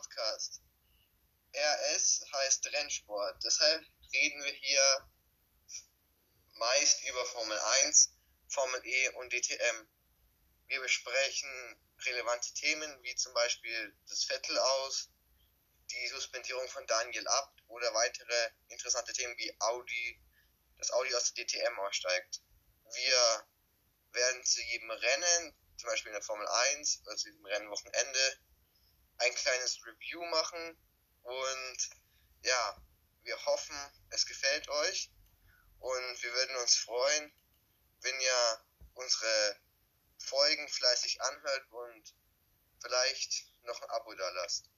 Podcast. RS heißt Rennsport, deshalb reden wir hier meist über Formel 1, Formel E und DTM. Wir besprechen relevante Themen wie zum Beispiel das Vettel aus, die Suspendierung von Daniel Abt oder weitere interessante Themen wie Audi, dass Audi aus der DTM aussteigt. Wir werden zu jedem Rennen, zum Beispiel in der Formel 1 oder zu diesem Rennwochenende, ein kleines Review machen und ja, wir hoffen, es gefällt euch und wir würden uns freuen, wenn ihr unsere Folgen fleißig anhört und vielleicht noch ein Abo da lasst.